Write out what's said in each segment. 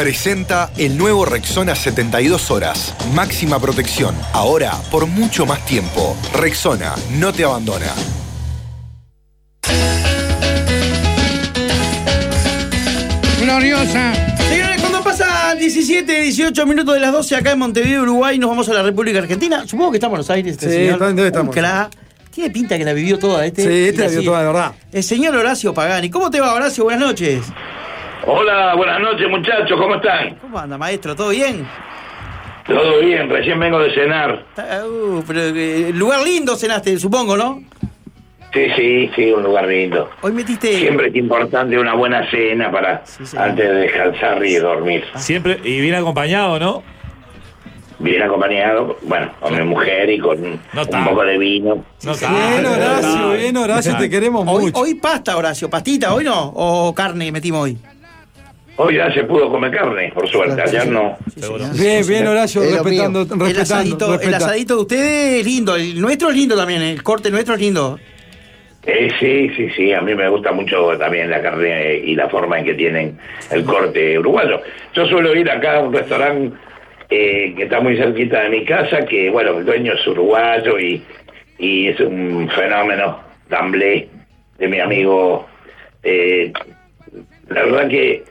Presenta el nuevo Rexona 72 horas. Máxima protección. Ahora por mucho más tiempo. Rexona no te abandona. Gloriosa. Señores, cuando pasan 17, 18 minutos de las 12 acá en Montevideo, Uruguay, nos vamos a la República Argentina. Supongo que está en Buenos Aires. Este Sí, señor. ¿dónde estamos? Crack. Tiene pinta que la vivió toda este. Sí, este la sigue. toda, de verdad. El señor Horacio Pagani. ¿Cómo te va, Horacio? Buenas noches. Hola, buenas noches muchachos, ¿cómo están? ¿Cómo anda, maestro? ¿Todo bien? Todo bien, recién vengo de cenar. Uh, pero, eh, lugar lindo cenaste, supongo, ¿no? Sí, sí, sí, un lugar lindo. Hoy metiste. Siempre es importante una buena cena para Sí, sí. antes de descansar y dormir. Siempre, y bien acompañado, ¿no? Bien acompañado, bueno, con mi mujer y con No un poco de vino. No Bien, tanto, Horacio, bien, Horacio, te queremos Hoy, mucho. hoy pasta, Horacio. ¿Pastita hoy no? ¿O carne metimos hoy? Hoy ya se pudo comer carne, por suerte, ayer no. Bien, bien, Horacio, respetando. El respetando. asadito, el asadito de ustedes es lindo. El nuestro es lindo también. El corte nuestro es lindo. Eh, sí, sí, sí, a mí me gusta mucho también la carne y la forma en que tienen el corte uruguayo. Yo suelo ir acá a un restaurante eh, que está muy cerquita de mi casa, que bueno, el dueño es uruguayo y, y es un fenómeno tamblé de mi amigo. Eh, la verdad que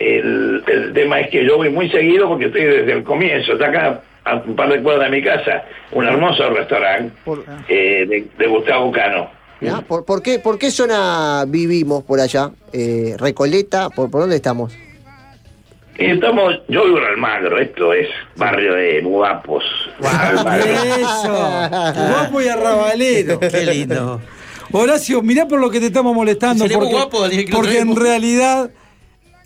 el, el tema es que yo voy muy seguido porque estoy desde el comienzo, está acá a un par de cuadras de mi casa, un hermoso restaurante Por- eh, de, de Gustavo Cano. ¿Ya? ¿Por, por qué, ¿Por qué zona vivimos por allá? Eh, ¿Recoleta? ¿Por, ¿Por dónde estamos? Estamos, yo vivo en Almagro, esto es barrio de guapos. Almagro. Eso, guapo y arrabalero. Qué lindo. Horacio, mirá por lo que te estamos molestando. Porque, guapo, porque en realidad,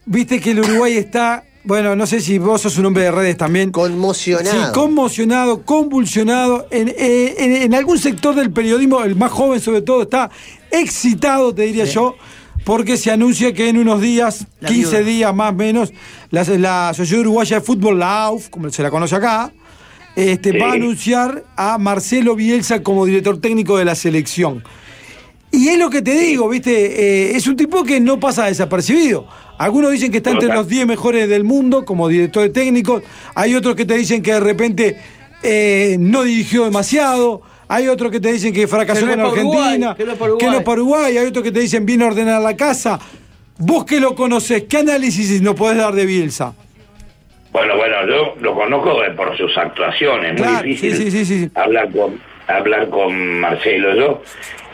viste que el Uruguay está, bueno, no sé si vos sos un hombre de redes también. Conmocionado. Sí, conmocionado, convulsionado. En, eh, en- en algún sector del periodismo, el más joven sobre todo, está excitado, te diría yo, porque se anuncia que en unos días, La 15 viuda. días más o menos, la, la Sociedad Uruguaya de Fútbol, la AUF, como se la conoce acá, este, Sí. va a anunciar a Marcelo Bielsa como director técnico de la selección. Y es lo que te digo, ¿viste? Eh, es un tipo que no pasa desapercibido. Algunos dicen que está entre los 10 mejores del mundo como director de técnicos. Hay otros que te dicen que de repente eh, no dirigió demasiado. Hay otros que te dicen que fracasó para Argentina. Que no es para no Uruguay. Hay otros que te dicen viene a ordenar la casa. Vos que lo conocés, ¿qué análisis nos podés dar de Bielsa? Bueno, bueno, yo lo conozco por sus actuaciones, Claro, muy difícil sí, sí, sí, sí. hablar con hablar con Marcelo. Yo,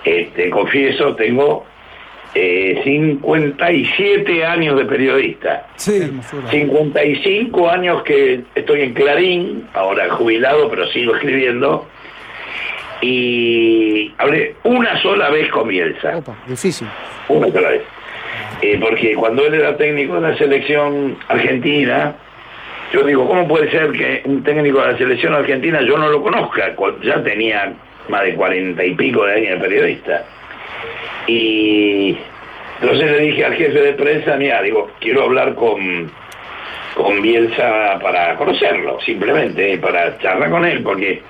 este, confieso, tengo eh, 57 años de periodista. Sí. 55 años que estoy en Clarín, ahora jubilado, pero sigo escribiendo. Y hablé una sola vez con Bielsa. Opa, difícil. Una sola vez. Eh, porque cuando él era técnico de la selección argentina, yo digo, ¿cómo puede ser que un técnico de la selección argentina yo no lo conozca? Ya tenía más de cuarenta y pico de años de periodista. Y entonces le dije al jefe de prensa, mira, digo, quiero hablar con, con Bielsa para conocerlo, simplemente, eh, para charlar con él, porque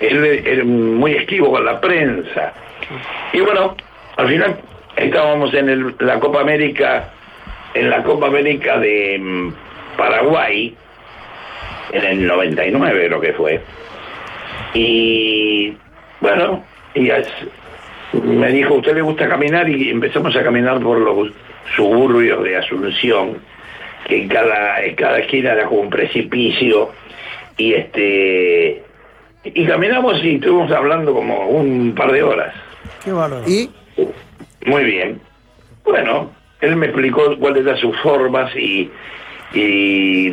él es muy esquivo con la prensa. Y bueno, al final estábamos en la Copa América, en la Copa América de mm, Paraguay, en el 99 creo que fue. Y bueno, y es- me dijo, ¿a usted le gusta caminar? Y empezamos a caminar por los suburbios de Asunción, que en cada, en cada esquina era como un precipicio. Y este y caminamos y estuvimos hablando como un par de horas. Qué bárbaro. ¿Y? Muy bien. Bueno, él me explicó cuáles eran sus formas y, y,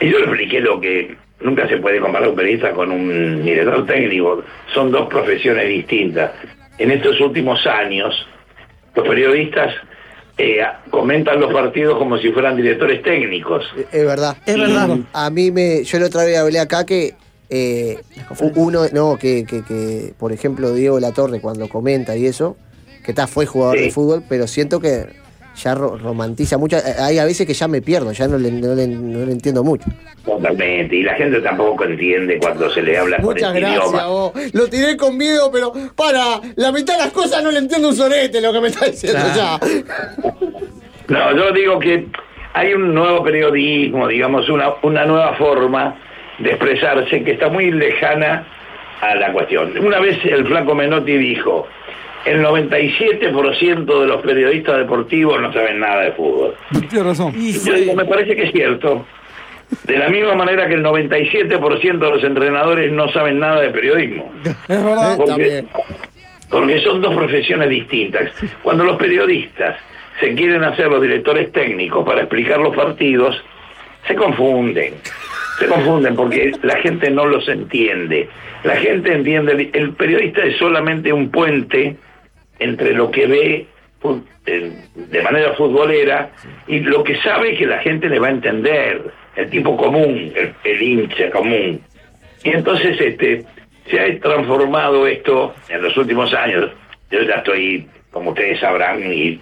y yo le expliqué lo que nunca se puede comparar un periodista con un director técnico. Son dos profesiones distintas. En estos últimos años, los periodistas eh, comentan los partidos como si fueran directores técnicos. Es verdad. Es verdad. A mí me. Yo la otra vez hablé acá que. eh, uno, no, que, que, que, por ejemplo, Diego Latorre cuando comenta y eso, que está, fue jugador Sí. de fútbol, pero siento que ya ro- romantiza mucho. Eh, Hay a veces que ya me pierdo, ya no le, no le- no le entiendo mucho. Totalmente. Y la gente tampoco entiende cuando se le habla con Muchas este gracias, idioma. vos. Lo tiré con miedo, pero para, la mitad de las cosas no le entiendo un sorete lo que me está diciendo ya. No, yo digo que hay un nuevo periodismo, digamos, una, una nueva forma de expresarse que está muy lejana a la cuestión. Una vez el flaco Menotti dijo, el 97% de los periodistas deportivos no saben nada de fútbol. Tiene razón. Y Yo digo, me parece que es cierto. De la misma manera que el 97% de los entrenadores no saben nada de periodismo. Es verdad. Porque, también. porque son dos profesiones distintas. Cuando los periodistas se quieren hacer los directores técnicos para explicar los partidos, se confunden. Se confunden porque la gente no los entiende. La gente entiende, el periodista es solamente un puente entre lo que ve de manera futbolera y lo que sabe que la gente le va a entender, el tipo común, el, el hincha común. Y entonces este se ha transformado esto en los últimos años. Yo ya estoy, como ustedes sabrán y,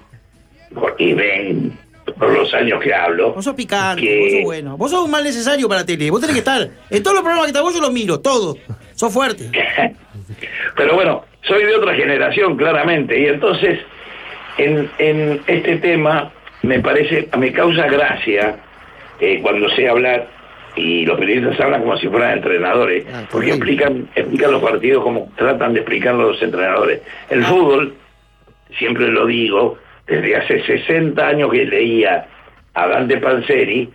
y ven por los años que hablo. Vos sos picante, que- vos sos bueno. Vos sos un mal necesario para tele. Vos tenés que estar. En todos los programas que estás vos yo los miro, todos. Sos fuerte. Pero bueno, soy de otra generación, claramente, y entonces en, en este tema me parece, me causa gracia eh, cuando sé hablar y los periodistas hablan como si fueran entrenadores, Ah, porque explican, explican los partidos como tratan de explicarlo los entrenadores. El fútbol, siempre lo digo, desde hace 60 años que leía a Dante Panzeri,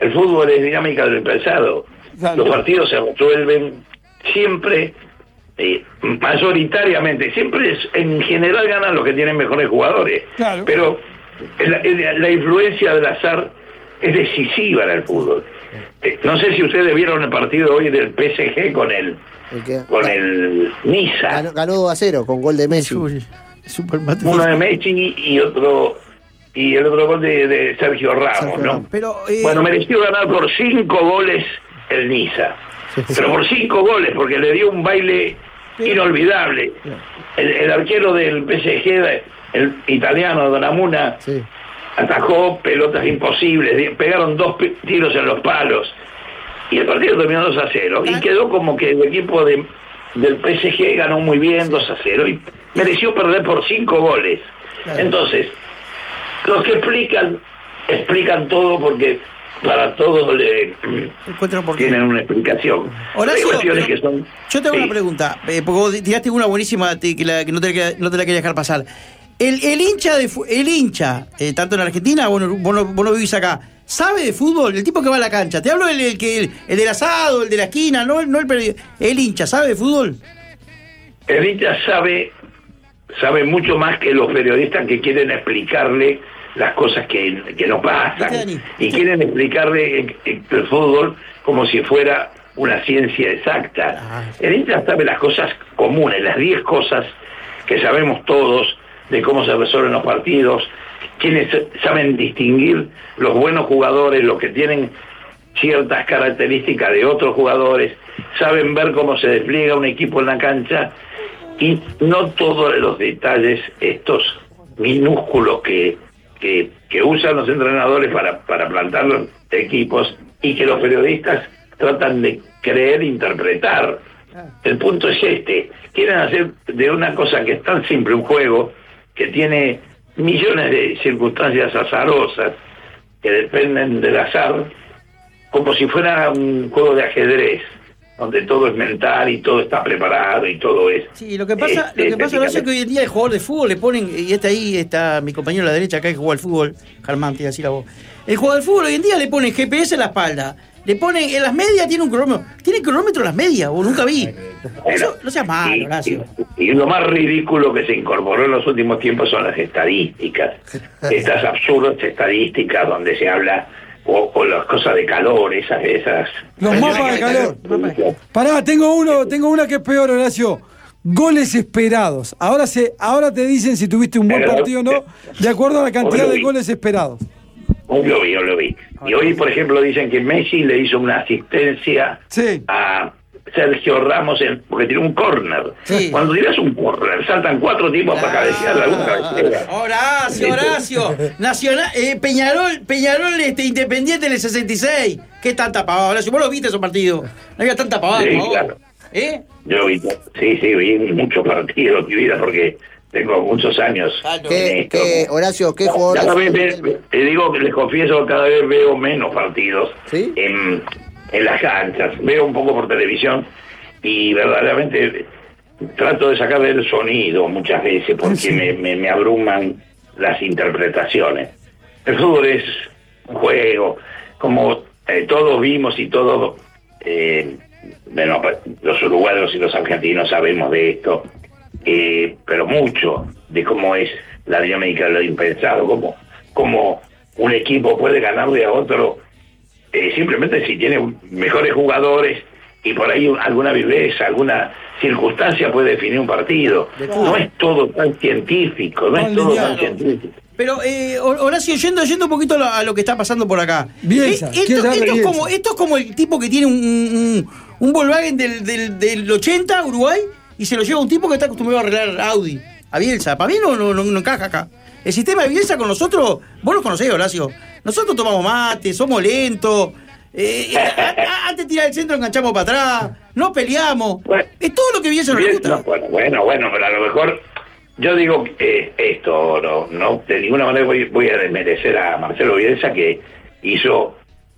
el fútbol es dinámica del pensado. Los partidos se resuelven siempre, eh, mayoritariamente, siempre es- en general ganan los que tienen mejores jugadores. Claro. Pero la, la influencia del azar es decisiva en el fútbol. Eh, no sé si ustedes vieron el partido hoy del PSG con el con el Niza. ganó, ganó 2 a 0 con gol de Messi. Uy, Uno de Messi y otro y el otro gol de, de Sergio Ramos, Sergio ¿no? Pero, eh, Bueno, mereció ganar por cinco goles el Niza. Pero por cinco goles, porque le dio un baile inolvidable. El, el arquero del PSG, el italiano Donamuna, atajó pelotas imposibles, pegaron dos tiros en los palos. Y el partido terminó 2 a 0. Y quedó como que el equipo de, del PSG ganó muy bien 2 a 0 y mereció perder por cinco goles. Entonces, los que explican, explican todo porque para todo le tienen una explicación. Horacio, Hay cuestiones pero que son. Yo tengo sí. una pregunta, eh, porque vos tiraste una buenísima que, la- que no, te, no te la quería dejar pasar. El, el hincha, de, el hincha eh, tanto en Argentina, vos no, vos, no, vos no vivís acá, ¿sabe de fútbol? El tipo que va a la cancha. Te hablo del el, que- el, el del asado, el de la esquina, no, no el, el hincha, ¿sabe de fútbol? El hincha sabe, sabe mucho más que los periodistas que quieren explicarle las cosas que, que no pasan ¿Viste, Dani? y quieren explicarle eh, eh, el fútbol como si fuera una ciencia exacta. Ah. El hincha sabe las cosas comunes, las 10 cosas que sabemos todos de cómo se resuelven los partidos, quienes saben distinguir los buenos jugadores, los que tienen ciertas características de otros jugadores, saben ver cómo se despliega un equipo en la cancha y no todos los detalles, estos minúsculos que, que, que usan los entrenadores para, para plantar los equipos y que los periodistas tratan de creer e interpretar. El punto es este, quieren hacer de una cosa que es tan simple, un juego que tiene millones de circunstancias azarosas que dependen del azar, como si fuera un juego de ajedrez, donde todo es mental y todo está preparado y todo es... Sí, lo que pasa, este, lo que pasa Horacio, es que hoy en día el jugador de fútbol le ponen, y este ahí está mi compañero a la derecha acá que juega al fútbol, Germán, te iba a decir a vos. El jugador de fútbol hoy en día le ponen GPS en la espalda, le ponen, en las medias tiene un cronómetro, tiene cronómetro en las medias, vos nunca vi. Eso, no seas malo, y, Horacio. y- y lo más ridículo que se incorporó en los últimos tiempos son las estadísticas. Estas absurdas estadísticas donde se habla, o, o las cosas de calor, esas... esas Los mapas de calor. Pará, tengo uno, tengo una que es peor, Horacio. Goles esperados. Ahora se, ahora te dicen si tuviste un buen Pero- partido o no, de acuerdo a la cantidad de goles esperados. Hoy lo vi, hoy lo vi. Y hoy, por ejemplo, dicen que Messi le hizo una asistencia Sí. a Sergio Ramos en- porque tiró un córner. Sí. Cuando tiras un córner, saltan cuatro tipos para cabecear la una cabecera. Horacio, Horacio, Nacional, eh, Peñarol, Peñarol este, Independiente en el 66. ¿Qué tanta pavada, Horacio? Vos lo viste esos partidos. No había tanta pavada, Sí, claro. ¿Eh? Yo vi, sí, sí, vi muchos partidos en mi vida porque tengo muchos años. en ¿Qué, qué, Horacio, qué jugador Cada de vez fútbol? ve- te digo que les confieso, cada vez veo menos partidos ¿Sí? en, en las canchas. Veo un poco por televisión y verdaderamente trato de sacarle el sonido muchas veces porque me, me- me abruman las interpretaciones. El fútbol es un juego, como eh, todos vimos y todos, eh, bueno, pa- los uruguayos y los argentinos sabemos de esto, eh, pero mucho de cómo es la dinámica de lo impensado, cómo, cómo un equipo puede ganarle a otro eh, simplemente si tiene mejores jugadores y por ahí alguna viveza, alguna circunstancia puede definir un partido. No es todo tan científico, no es todo tan científico. Pero, eh, Hor- Horacio, yendo, yendo un poquito a lo, que está pasando por acá. Bielsa, Eh, esto, ¿quién sabe esto es como, esto es como el tipo que tiene un, un, un Volkswagen del, del, del 80, Uruguay, y se lo lleva un tipo que está acostumbrado a arreglar Audi. A Bielsa. Para mí no, no, no, no encaja acá. El sistema de Bielsa con nosotros, vos lo conocés, Horacio. Nosotros tomamos mate, somos lentos. eh, antes de tirar el centro enganchamos para atrás. No peleamos. Bueno. es todo lo que Bielsa nos Bien, gusta. no, bueno, bueno, bueno, pero a lo mejor yo digo que eh, esto, no, no de ninguna manera voy, voy a desmerecer a Marcelo Bielsa que hizo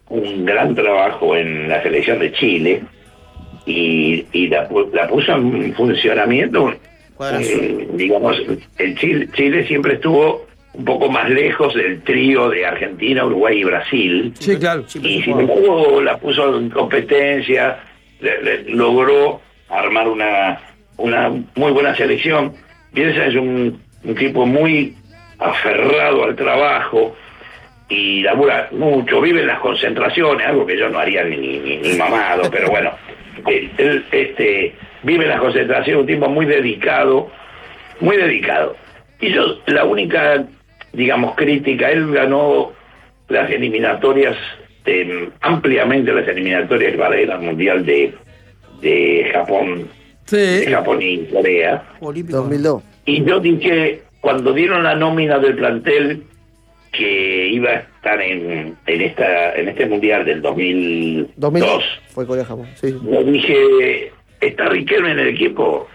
un gran trabajo en la selección de Chile y, y la, la puso en funcionamiento. Eh, digamos, el Chile, Chile siempre estuvo un poco más lejos del trío de Argentina, Uruguay y Brasil. Sí, claro. Y sin embargo la puso en competencia, le- le- logró armar una, una muy buena selección. Bielsa es un, un tipo muy aferrado al trabajo y labura mucho, vive en las concentraciones, algo que yo no haría ni, ni, ni mamado, pero bueno, él, él, este, vive en las concentraciones, un tipo muy dedicado, muy dedicado. Y yo, la única, digamos, crítica, él ganó las eliminatorias, de- ampliamente las eliminatorias para el Mundial de, de Japón, de. Japón y Corea. Olímpico. 2002. Y yo dije, cuando dieron la nómina del plantel que iba a estar en, en esta en este mundial del 2002, 2002 fue Corea-Japón. Sí. sí. yo dije, ¿está Riquelme en el equipo?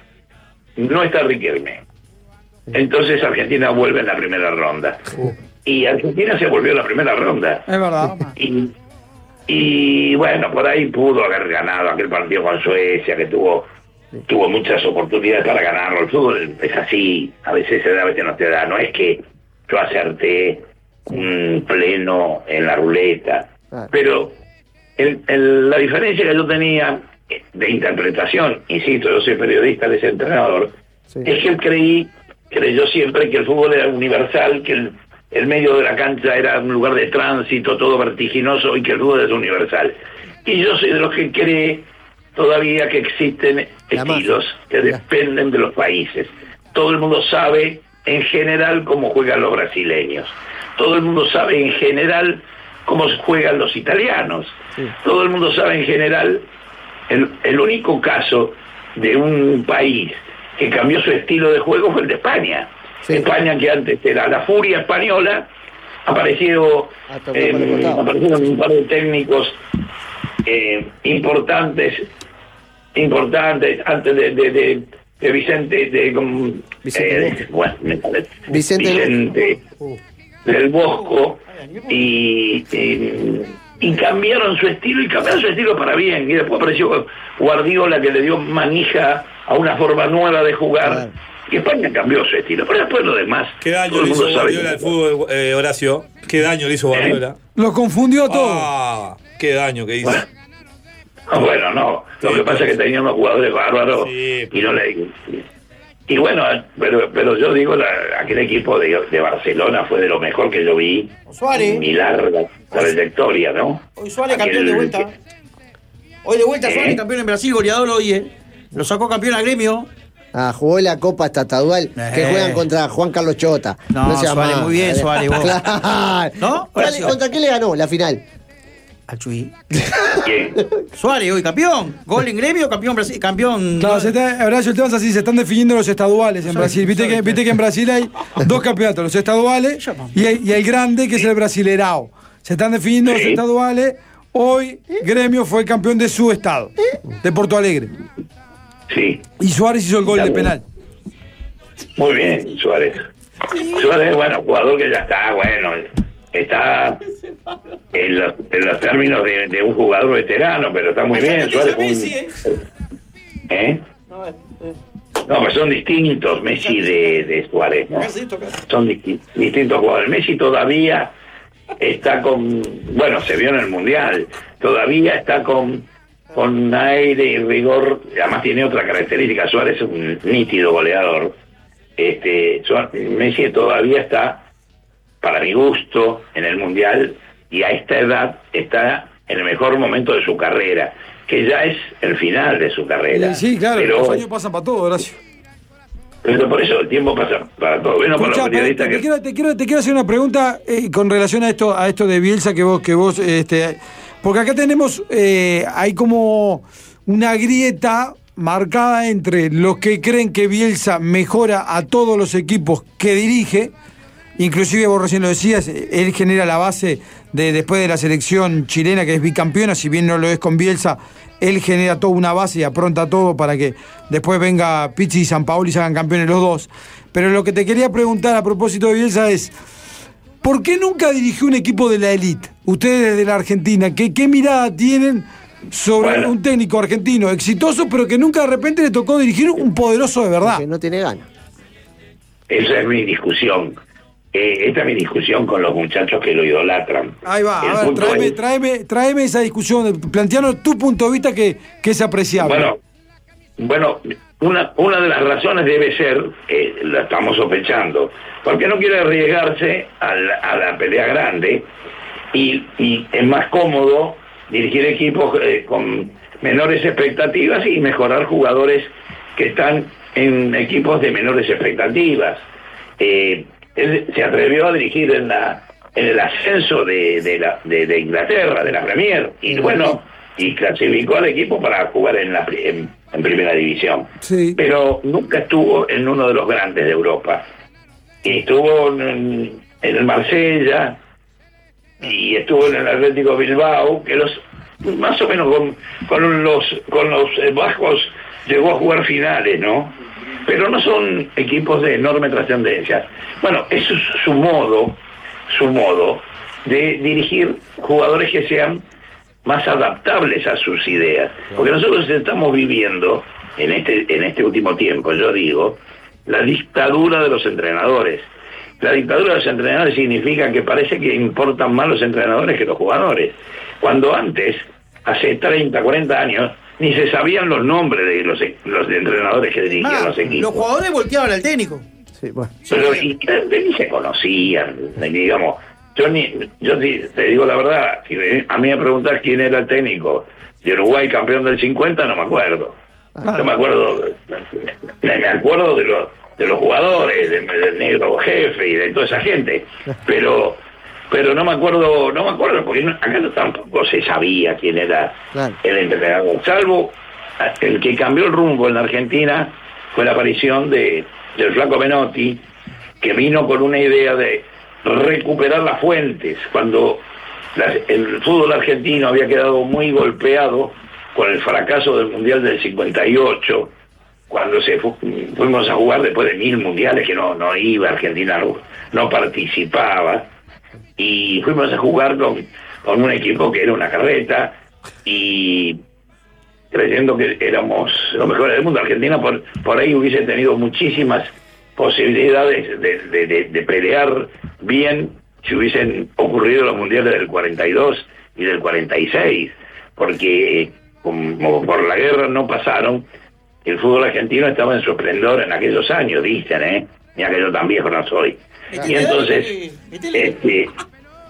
No está Riquelme. Entonces Argentina vuelve en la primera ronda. Y Argentina se volvió en la primera ronda. Es verdad. Y, y bueno, por ahí pudo haber ganado aquel partido con Suecia, que tuvo tuvo muchas oportunidades para ganarlo. El fútbol es así, a veces se da, a veces no te da. No es que yo acerté un pleno en la ruleta, pero el- el- la diferencia que yo tenía de interpretación, insisto, yo soy periodista, él es entrenador, Sí. es que él creí, creyó siempre que el fútbol era universal, que el, el medio de la cancha era un lugar de tránsito, todo vertiginoso, y que el fútbol es universal. Y yo soy de los que cree todavía que existen estilos que dependen de los países. Todo el mundo sabe en general cómo juegan los brasileños. Todo el mundo sabe en general cómo juegan los italianos. Todo el mundo sabe en general el, el único caso de un país que cambió su estilo de juego fue el de España. Sí. España que antes era la furia española, apareció, Ah, eh, costado. aparecieron un par de técnicos eh, importantes, importantes, antes de, de, de- de Vicente, de, Vicente eh, bueno, Vicente del Vicente del Bosco y, y, y cambiaron su estilo y cambiaron su estilo para bien y después apareció Guardiola que le dio manija a una forma nueva de jugar Claro. y España cambió su estilo pero después lo demás ¿Qué daño le hizo Guardiola al fútbol, eh, Horacio? ¿Qué daño le hizo Guardiola? Lo confundió todo. Ah, qué daño que hizo. Bueno. Ah, Bueno, no. Lo Sí, que pasa es que tenía unos jugadores bárbaros Sí. y no le. Y bueno, pero pero yo digo, la- aquel equipo de, de Barcelona fue de lo mejor que yo vi Suárez. en mi larga trayectoria, ¿no? Hoy Suárez Aquel- campeón de vuelta. Hoy de vuelta ¿Eh? Suárez campeón en Brasil, goleador hoy, ¿eh? Lo sacó campeón a gremio. Ah, jugó la Copa Estadual que Eh. juegan contra Juan Carlos Chota. No, seas Suárez, muy bien, Suárez, vos. ¿No? ¿Cuál- Horacio. ¿Contra quién le ganó la final? Al Chuy. ¿Quién? Suárez hoy campeón. Gol en gremio, campeón Brasil, campeón. Claro, se está, Horacio, el tema es así, se están definiendo los estaduales en Brasil. Viste que, viste que en Brasil hay dos campeonatos, los estaduales y el, y el grande, que es el brasilerao. Se están definiendo los estaduales. Hoy Gremio fue campeón de su estado, de Porto Alegre. Sí. Y Suárez hizo el gol de penal. Muy bien, Suárez. Suárez, bueno, jugador que ya está, bueno, está en los, en los términos de, de un jugador veterano, pero está muy bien. Suárez fue un- ¿Eh? No, pero son distintos Messi de, de Suárez, ¿no? Son disti- distintos jugadores. Messi todavía está con, bueno, se vio en el Mundial, todavía está con, con aire y rigor, además tiene otra característica, Suárez es un nítido goleador. Este, Suárez- Messi todavía está, para mi gusto, en el Mundial y a esta edad está en el mejor momento de su carrera, que ya es el final de su carrera. Sí, claro, Pero- los años pasan para todo, Horacio. pero por eso el tiempo pasa para todo. Bueno, para los te, que... quiero, te, quiero, te quiero hacer una pregunta eh, con relación a esto, a esto de Bielsa que vos, que vos, este, porque acá tenemos, eh, hay como una grieta marcada entre los que creen que Bielsa mejora a todos los equipos que dirige, inclusive vos recién lo decías, él genera la base de después de la selección chilena que es bicampeona, si bien no lo es con Bielsa, él genera toda una base y apronta todo para que después venga Pizzi y San Paolo y se hagan campeones los dos. Pero lo que te quería preguntar a propósito de Bielsa es, ¿por qué nunca dirigió un equipo de la élite? Ustedes desde la Argentina, ¿qué, qué mirada tienen sobre Bueno. un técnico argentino exitoso, pero que nunca de repente le tocó dirigir un poderoso de verdad? Que no tiene ganas. Esa es mi discusión. Eh, esta es mi discusión con los muchachos que lo idolatran. Ahí va, El a ver, tráeme, es- tráeme, tráeme esa discusión, planteanos tu punto de vista que, que es apreciable. Bueno, bueno, una, una de las razones debe ser, eh, la estamos sospechando, porque no quiere arriesgarse a la, a la pelea grande y, y es más cómodo dirigir equipos eh, con menores expectativas y mejorar jugadores que están en equipos de menores expectativas. Eh, él se atrevió a dirigir en la en el ascenso de, de, la, de, de Inglaterra, de la Premier, y bueno, y clasificó al equipo para jugar en la en, en primera división. Sí. Pero nunca estuvo en uno de los grandes de Europa. Y estuvo en, en el Marsella y estuvo en el Atlético Bilbao, que los más o menos con, con los con los eh, bajos llegó a jugar finales, ¿no? Pero no son equipos de enorme trascendencia. Bueno, eso es su modo, su modo de dirigir jugadores que sean más adaptables a sus ideas. Porque nosotros estamos viviendo en este, en este último tiempo, yo digo, la dictadura de los entrenadores. La dictadura de los entrenadores significa que parece que importan más los entrenadores que los jugadores. Cuando antes, hace 30, 40 años, ni se sabían los nombres de los, los entrenadores que dirigían los equipos. los jugadores volteaban al técnico. Sí, bueno. Pero y, ni se conocían, digamos. Yo ni, yo te, te digo la verdad, si me- a mí me preguntas quién era el técnico de Uruguay campeón del 50, no me acuerdo. No me acuerdo, me me acuerdo de los de los jugadores, de- del negro jefe y de toda esa gente, pero pero no me acuerdo, no me acuerdo porque acá tampoco se sabía quién era Claro. el entrenador, salvo el que cambió el rumbo en la Argentina fue la aparición de del flaco Menotti, que vino con una idea de recuperar las fuentes cuando la- el fútbol argentino había quedado muy golpeado con el fracaso del Mundial del 58, cuando se fu- fuimos a jugar después de mil mundiales que no, no iba, Argentina no, no participaba, y fuimos a jugar con, con un equipo que era una carreta, y creyendo que éramos los mejores del mundo. Argentina por, por ahí hubiese tenido muchísimas posibilidades de, de- pelear bien si hubiesen ocurrido los mundiales del 42 y del 46, porque como por la guerra no pasaron, el fútbol argentino estaba en su esplendor en aquellos años, dicen, ¿eh? Mira que yo tan viejo no soy. Y entonces, este,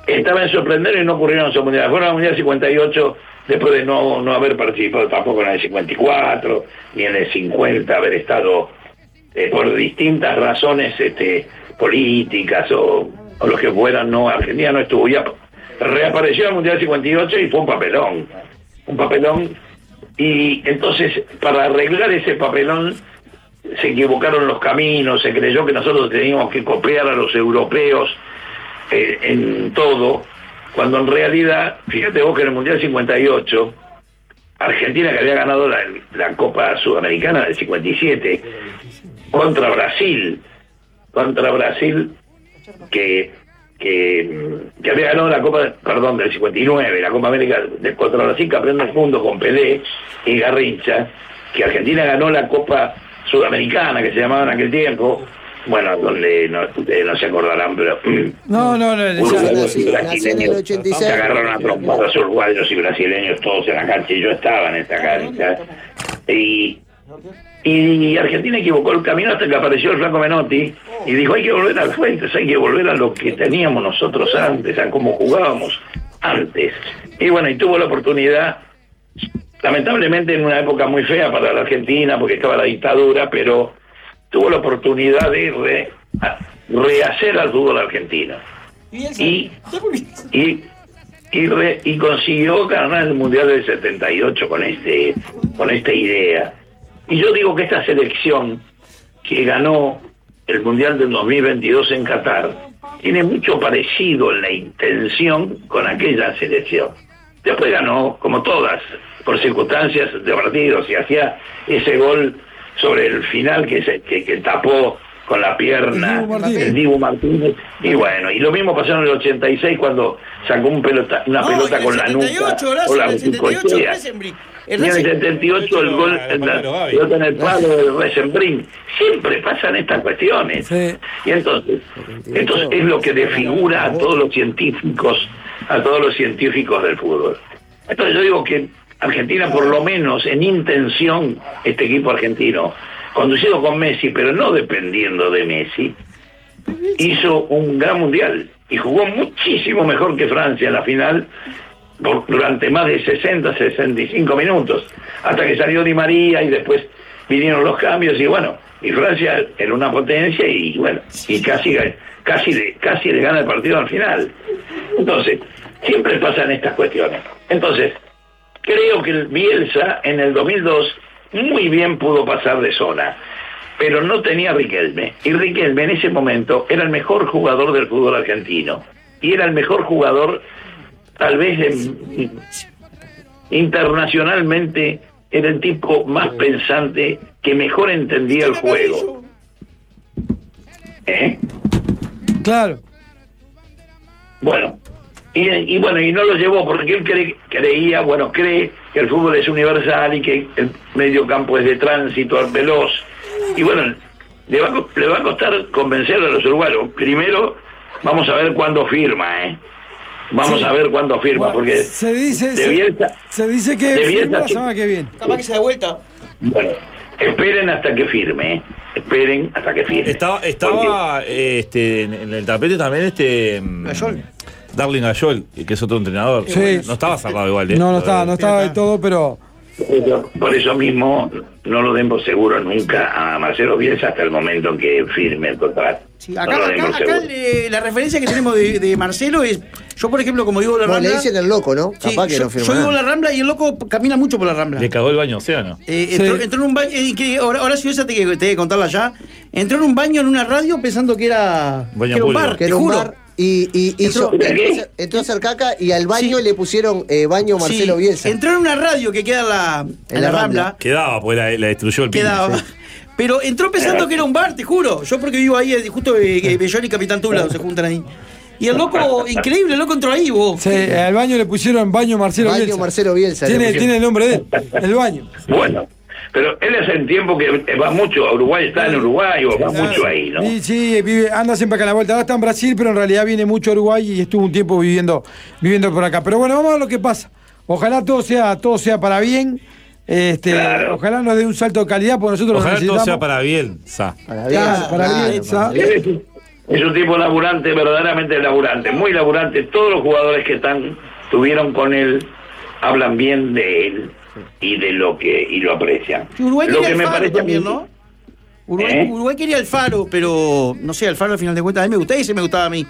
estaba en su esplendor y no ocurrieron esos mundiales. Fueron al mundial 58 después de no, no haber participado tampoco en el 54, ni en el 50, haber estado eh, por distintas razones este, políticas o, o lo que fueran, no, Argentina no estuvo. Ya reapareció el Mundial 58 y fue un papelón, un papelón. Y entonces, para arreglar ese papelón, se equivocaron los caminos, se creyó que nosotros teníamos que copiar a los europeos eh, en todo, cuando en realidad, fíjate vos que en el Mundial 58, Argentina que había ganado la, la Copa Sudamericana del 57, contra Brasil, contra Brasil, que, que, que había ganado la Copa, perdón, del 59, la Copa América de, contra Brasil, campeón del mundo con Pelé y Garrincha, que Argentina ganó la Copa Sudamericana, que se llamaba en aquel tiempo, bueno, donde no, ustedes no se acordarán, pero No, no, no. uruguayos y nací en el brasileños 86. se agarraron a trompadas uruguayos y brasileños todos en la cancha y yo estaba en esta cancha. Y, y Argentina equivocó el camino hasta que apareció el flaco Menotti y dijo hay que volver al fuentes, hay que volver a lo que teníamos nosotros antes, a cómo jugábamos antes. Y bueno, y tuvo la oportunidad, lamentablemente en una época muy fea para la Argentina, porque estaba la dictadura, pero tuvo la oportunidad de re- rehacer al fútbol argentino. Y, y, y, re- y consiguió ganar el Mundial del 78 con, este, con esta idea. Y yo digo que esta selección que ganó el Mundial del 2022 en Qatar tiene mucho parecido en la intención con aquella selección. Después ganó, como todas, por circunstancias de partidos, y hacía ese gol sobre el final que, se, que, que tapó con la pierna El Dibu Martínez. el Dibu Martínez. Y bueno, y lo mismo pasó en el 86 cuando sacó un pelota, una No, pelota en con la nuca. 78, o la en el 78 el cochea. Resenbrink. Y El en el Resen- 78 el gol, compañero Gaby. pelota en el palo del Resenbrin. Siempre pasan estas cuestiones. Sí. Y entonces, entonces es lo que desfigura a todos los científicos, a todos los científicos del fútbol. Entonces yo digo que Argentina, por lo menos en intención, este equipo argentino, conducido con Messi, pero no dependiendo de Messi, hizo un gran mundial y jugó muchísimo mejor que Francia en la final por- durante más de 60, 65 minutos, hasta que salió Di María y después vinieron los cambios y bueno, y Francia era una potencia y bueno, y casi, casi, le- casi le gana el partido al final. Entonces, siempre pasan estas cuestiones. Entonces, creo que el Bielsa en el 2002 muy bien pudo pasar de zona, pero no tenía Riquelme. Y Riquelme en ese momento era el mejor jugador del fútbol argentino. Y era el mejor jugador, tal vez en- internacionalmente, era el tipo más pensante que mejor entendía el juego. ¿Eh? Claro. Bueno, y, y bueno, y no lo llevó porque él cre- creía, bueno, cree que el fútbol es universal y que el medio campo es de tránsito, veloz. Y bueno, le va, le va a costar convencer a los uruguayos. Primero, vamos a ver cuándo firma, ¿eh? Vamos Sí. a ver cuándo firma, Bueno, porque se dice, de se, Bielsa- se dice que de Bielsa firma la semana que viene. Capaz que se da vuelta. bueno, esperen hasta que firme, ¿eh? Esperen hasta que firme. Estaba, estaba este, en, el tapete también este. Gayol. Darling Gayol, que es otro entrenador. Sí. No estaba cerrado igual, ¿eh? No, no estaba, no estaba de todo, pero Por eso- Por eso mismo no lo den por seguro nunca a Marcelo Bielsa hasta el momento en que firme el contrato. Sí, No acá, acá, acá eh, la referencia que tenemos de, de Marcelo es. Yo, por ejemplo, como digo la Bueno, le Rambla. dicen el loco, ¿no? sí, Capaz que yo, no firma yo digo la Rambla y el loco camina mucho por la Rambla. Le cagó el baño océano. Eh, Sí. entró, entró en un baño, eh, que ahora, ahora sí, esa te que te que contarla ya. Entró en un baño en una radio pensando que era, que era un bar, Que te era un juro. bar y, y hizo, Entró- a hacer- entró a hacer caca y al baño Sí. le pusieron eh, baño Marcelo Sí, Bielsa. Entró en una radio que queda en la, en la Rambla. Quedaba, pues la, la destruyó el pino. Quedaba. Pero entró pensando que era un bar, te juro. Yo porque vivo ahí, eh, justo eh, Bellón y Capitán Tula se juntan ahí. Y el loco, increíble, el loco entró ahí, vos. sí, al baño le pusieron baño Marcelo Baño Bielsa. Marcelo Bielsa. Tiene, tiene el nombre de él, el baño. Bueno, pero él hace el tiempo que va mucho a Uruguay, está en Uruguay o va mucho ahí, ¿no? Sí, sí, vive, anda siempre acá a la vuelta. Ahora está en Brasil, pero en realidad viene mucho a Uruguay y estuvo un tiempo viviendo, viviendo por acá. Pero bueno, vamos a ver lo que pasa. Ojalá todo sea, todo sea para bien. Este, Claro. Ojalá nos dé un salto de calidad, porque nosotros lo Ojalá todo necesitamos. sea para bien, sa. Para Claro, Bielsa, para claro. Él es, es un tipo laburante, verdaderamente laburante, muy laburante. Todos los jugadores que están, estuvieron con él, hablan bien de él y de lo que, y lo aprecian. Y Uruguay lo quería que me faro parece también, ¿no? Uruguay, ¿Eh? Uruguay quería el faro, pero no sé, Alfaro al final de cuentas a mí me gustaba y ese me gustaba a mí.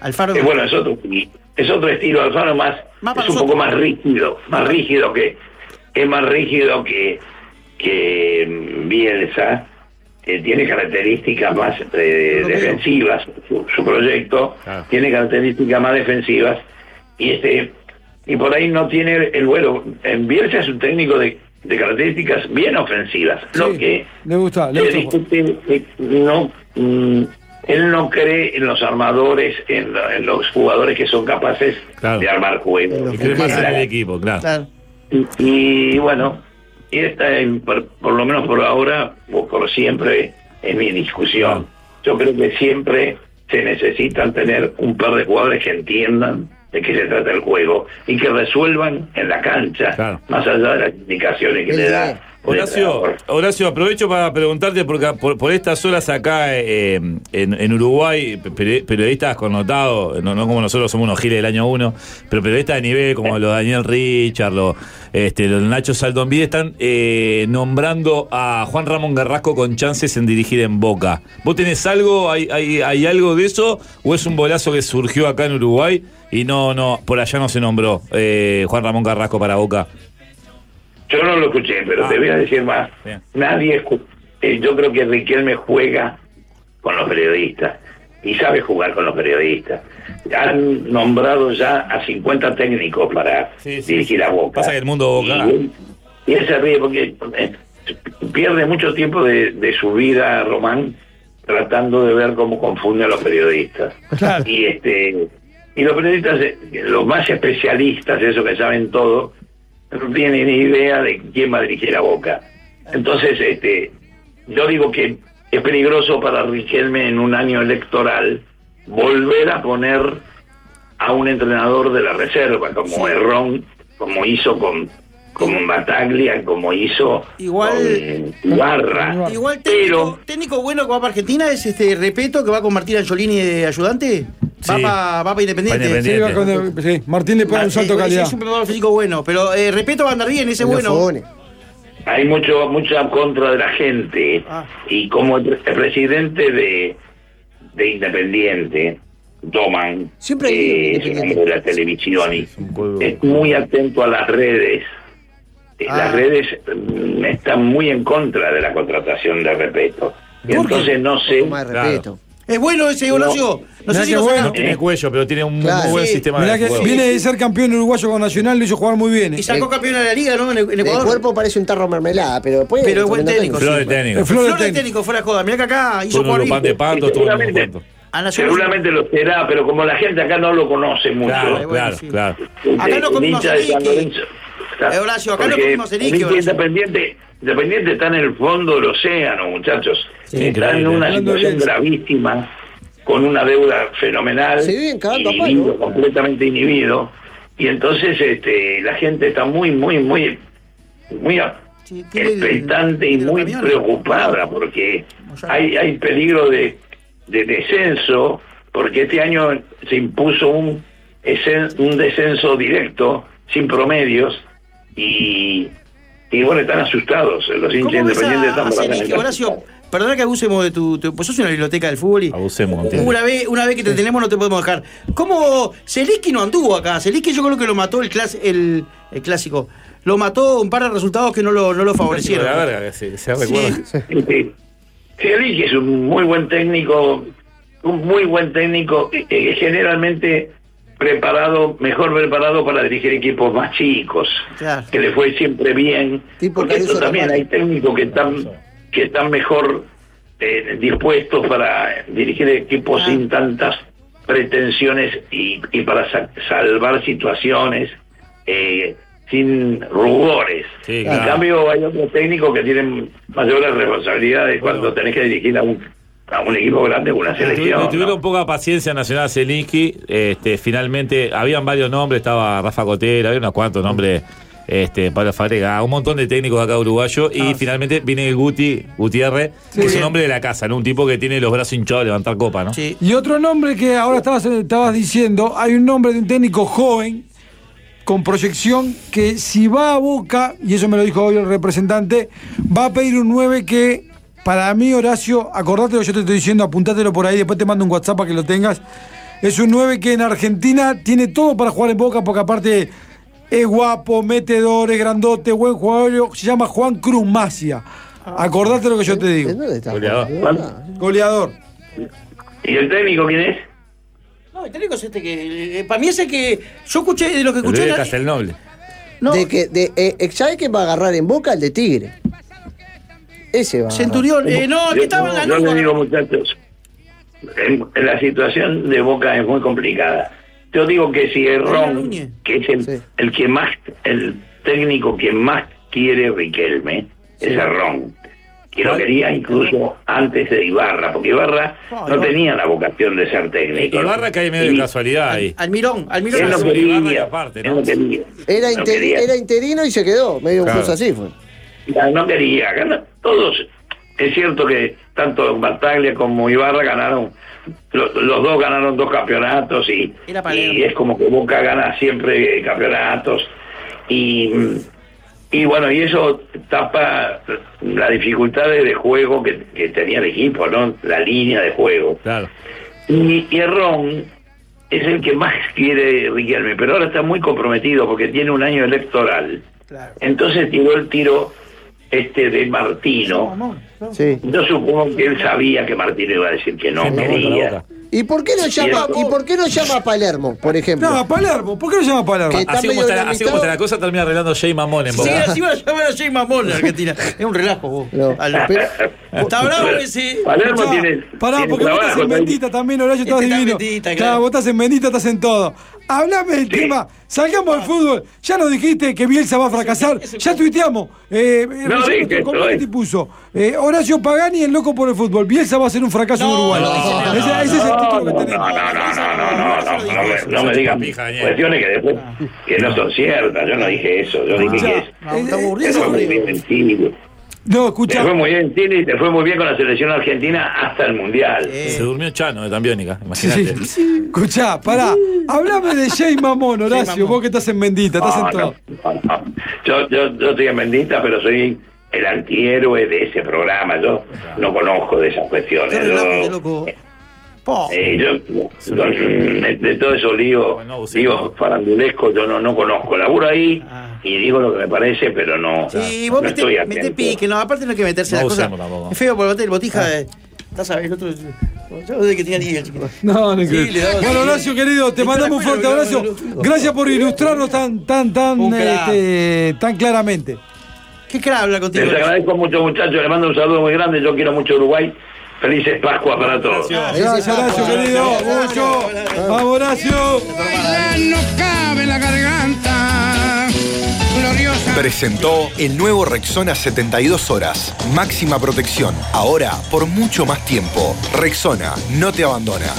Alfaro. Eh, bueno, es otro, es otro estilo, Alfaro más, es un nosotros. poco más rígido, más rígido que, es más rígido que, que mm, Bielsa, tiene características más eh, defensivas, su, su proyecto Claro. tiene características más defensivas, y este, y por ahí no tiene el vuelo. En Bielsa es un técnico de de características bien ofensivas. Lo que le gusta, le gusta. discute, eh, no, mm, él no cree en los armadores, en, los jugadores que son capaces Claro. de armar juegos. Y cree más en el equipo, claro. Claro. Y, y bueno, y esta, en- por, por lo menos por ahora, o por siempre, es mi discusión. Yo creo que siempre se necesitan tener un par de jugadores que entiendan de qué se trata el juego y que resuelvan en la cancha, Claro. más allá de las indicaciones que le da. Horacio. Horacio, aprovecho para preguntarte porque por, por estas horas acá eh, en, en Uruguay, peri- periodistas connotados, no, no como nosotros somos unos giles del año uno, pero periodistas de nivel como los Daniel Richard, los, este, los Nacho Saldomvide están eh, nombrando a Juan Ramón Garrasco con chances en dirigir en Boca. ¿Vos tenés algo, hay, hay, hay algo de eso o es un bolazo que surgió acá en Uruguay y no, no, por allá no se nombró eh, Juan Ramón Garrasco para Boca? Yo no lo escuché, pero Ah. te voy a decir más. Bien. Nadie eh, yo creo que Riquelme juega con los periodistas y sabe jugar con los periodistas. Han nombrado ya a 50 técnicos para Sí, sí, dirigir a Boca. Pasa que el mundo Boca- Y, él- y él se ríe porque eh, pierde mucho tiempo de, de su vida, Román, tratando de ver cómo confunde a los periodistas. Claro. Y este y los periodistas, eh, los más especialistas, esos que saben todo, no tienen ni idea de quién va a dirigir a Boca. Entonces, este, yo digo que es peligroso para Riquelme en un año electoral volver a poner a un entrenador de la reserva, como Errón, como hizo con, con Bataglia, como hizo Igual- con Ibarra. Igual técnico, Pero técnico bueno que va para Argentina es este Repeto que va con Martín Angiolini de ayudante. Va Sí. para pa Independiente. Pa' Sí, Independiente. va con- sí, Martín le pega un salto Eh, calidad. Es un preparador físico bueno, pero eh, Repeto va a andar bien, ese bueno. Fogone. hay mucho mucha contra de la gente Ah. y como el, presidente de, de Independiente Doman Siempre eh, es un de la televisión y es muy atento a las redes Eh, Ah. las redes mm, están muy en contra de la contratación de Repeto y entonces no sé más Claro. Es bueno ese Horacio. No, Mirá sé si lo bueno. No tiene cuello, pero tiene un Claro. muy buen Sí. sistema Mirá de que juego. viene de ser campeón uruguayo con Nacional, lo hizo jugar muy bien. Y eh. sacó campeón de la liga, ¿no? En, en El cuerpo parece un tarro mermelada, pero después. Pero es buen técnico, Flor de técnico. El Flor de técnico. fuera de joda. Mirá que acá hizo un pan de tuvo un Seguramente. lo será pero como la gente acá no lo conoce mucho Claro, claro, claro. Acá no el Eh, Horacio, acá Porque Erique, Horacio. Independiente, Independiente está en el fondo del océano, muchachos. Sí, está en una situación gravísima, con una deuda fenomenal, Se viven cagando a inhibido, completamente inhibido. Y entonces este, la gente está muy, muy, muy, muy Sí, tiene el- expectante y muy camiones. preocupada porque hay, hay peligro de, de descenso, porque este año se impuso un, un descenso directo, sin promedios, y, y bueno, están asustados. Los hinchas ¿Cómo ves independientes a, están a bastante Horacio? Perdona que abusemos de tu, tu- Pues sos una biblioteca del fútbol y. Abusemos. Una vez, una vez que te tenemos no te podemos dejar. ¿Cómo Zeliski no anduvo acá? Zeliski yo creo que lo mató el, clas- el, el clásico. Lo mató un par de resultados que no lo, no lo favorecieron. La verga, se, se Sí. es un muy buen técnico, un muy buen técnico, eh, eh, generalmente preparado, mejor preparado para dirigir equipos más chicos, Claro. que le fue siempre bien. Tipo Porque Caruso también hay técnicos que están que están mejor eh, dispuestos para dirigir equipos Ah. sin tantas pretensiones y, y para sa- salvar situaciones eh, sin rubores. Sí, En cambio, hay otros técnicos que tienen mayores responsabilidades cuando tenés que dirigir a un, a un equipo grande una selección. Tuvieron ¿no? poca paciencia Nacional Zelinsky. Este, finalmente, habían varios nombres, estaba Rafa Cotera, había unos cuantos nombres, este, Pablo Fabrega, un montón de técnicos acá uruguayos. Y finalmente viene el Guti, Gutiérrez, que es un hombre de la casa, ¿no? Un tipo que tiene los brazos hinchados de levantar copa, ¿no? Sí. Y otro nombre que ahora estabas, estabas diciendo, hay un nombre de un técnico joven con proyección que si va a Boca, y eso me lo dijo hoy el representante, va a pedir un 9 que para mí, Horacio, acordate lo que yo te estoy diciendo, apuntátelo por ahí, después te mando un WhatsApp para que lo tengas. Es un 9 que en Argentina tiene todo para jugar en Boca, porque aparte es guapo, metedor, es grandote, buen jugador, se llama Juan Cruz Macia. Acordate lo que yo te digo. ¿En dónde está? Goleador. Goleador. ¿Y el técnico quién es? No, el técnico es este que. eh, para mí ese que. Yo escuché de lo que El escuché. de era- Castelnoble. No. De que, de, eh, ¿Sabe quién va a agarrar en boca? El de Tigre. Ese va. Centurión, eh, no, aquí estaba en la yo le luz. digo, muchachos, en, en la situación de Boca es muy complicada. Yo digo que si el Daniel Ron, Núñez. que es el, Sí. el que más, el técnico que más quiere Riquelme, es el Ron. Que lo quería incluso antes de Ibarra, porque Ibarra No, tenía la vocación de ser técnico. Ibarra cae medio de casualidad ahí. Almirón, Almirón. Él no Sí. Era, inter- interino y se quedó. Medio Claro. así fue. No quería ganar. Todos, es cierto que tanto Bataglia como Ibarra ganaron, lo- los, dos ganaron dos campeonatos y, y es como que Boca gana siempre campeonatos y, y bueno, y eso tapa las dificultades de juego que, que tenía el equipo, ¿no? La línea de juego. Claro. Y, y Ron es el que más quiere Riquelme, pero ahora está muy comprometido porque tiene un año electoral. Claro. Entonces tiró el tiro este de Martino. Sí. Yo supongo que él sabía que Martino iba a decir que no Sí, quería. ¿Y por qué no llama, y por qué no llama a Palermo, por ejemplo? No, Palermo. ¿Por qué lo llama Palermo? Que- Está Así como, está, la- así como dinamitado. está la cosa, termina arreglando Jay Mamón en Sí, Boca. así va a llamar a Jay Mamón en Argentina. Es un relajo, vos. No, pero- Está bravo ese. Palermo Escuchá, tiene, Pará, porque vos estás en bendita también, Horacio, estás Este está en divino. Bendita, Claro, claro. vos estás en bendita, estás en todo. Hablame del Sí. tema, salgamos del fútbol. Ya nos dijiste que Bielsa va a fracasar. Ya tuiteamos. Eh, No, dije eh. puso eh, Horacio Pagani, el loco por el fútbol. Bielsa va a ser un fracaso en No, Uruguay. no, no, ese, ese es el No, título no, que no, tenemos. no, no, no, no, no, no, no me- no me digan cuestiones que después que no son ciertas. Yo no dije eso. Yo dije que es, No, está Eh, aburrido. Te. No, Te escucha. fue muy bien en Chile y te fue muy bien con la selección argentina hasta el mundial. Se durmió Chano de Tambiónica, imagínate. Escuchá, pará. Hablame de Jay Mamón, Horacio. Mamón. vos que estás en bendita, estás en No, todo. no, no, no. Yo, yo, yo estoy en bendita, pero soy el antihéroe de ese programa. Yo no conozco de esas cuestiones. Yo, loco. Po. eh, yo- yo, de, de todo eso lío, digo farandulesco, yo no, no conozco. Laburo ahí Ah. Y digo lo que me parece, pero no, Sí, vos no mete, estoy mete atento. pique, no, aparte no hay que meterse No las cosas. tampoco. Es feo porque el botija. eh, Estás a ver, el otro. Yo de que tenía nivel, chiquito. No, no Sí, Bueno, Horacio, querido, te mandamos un fuerte abrazo. Gracias por ilustrarnos tan, tan, tan, este, tan claramente. ¿Qué crack habla contigo? Les agradezco mucho, muchachos. Les mando un saludo muy grande. Yo quiero mucho Uruguay. Felices Pascuas para todos. Gracias, Horacio, querido. Mucho. Vamos, Horacio. no cabe la garganta. Presentó el nuevo Rexona 72 horas. Máxima protección. Ahora por mucho más tiempo. Rexona no te abandona.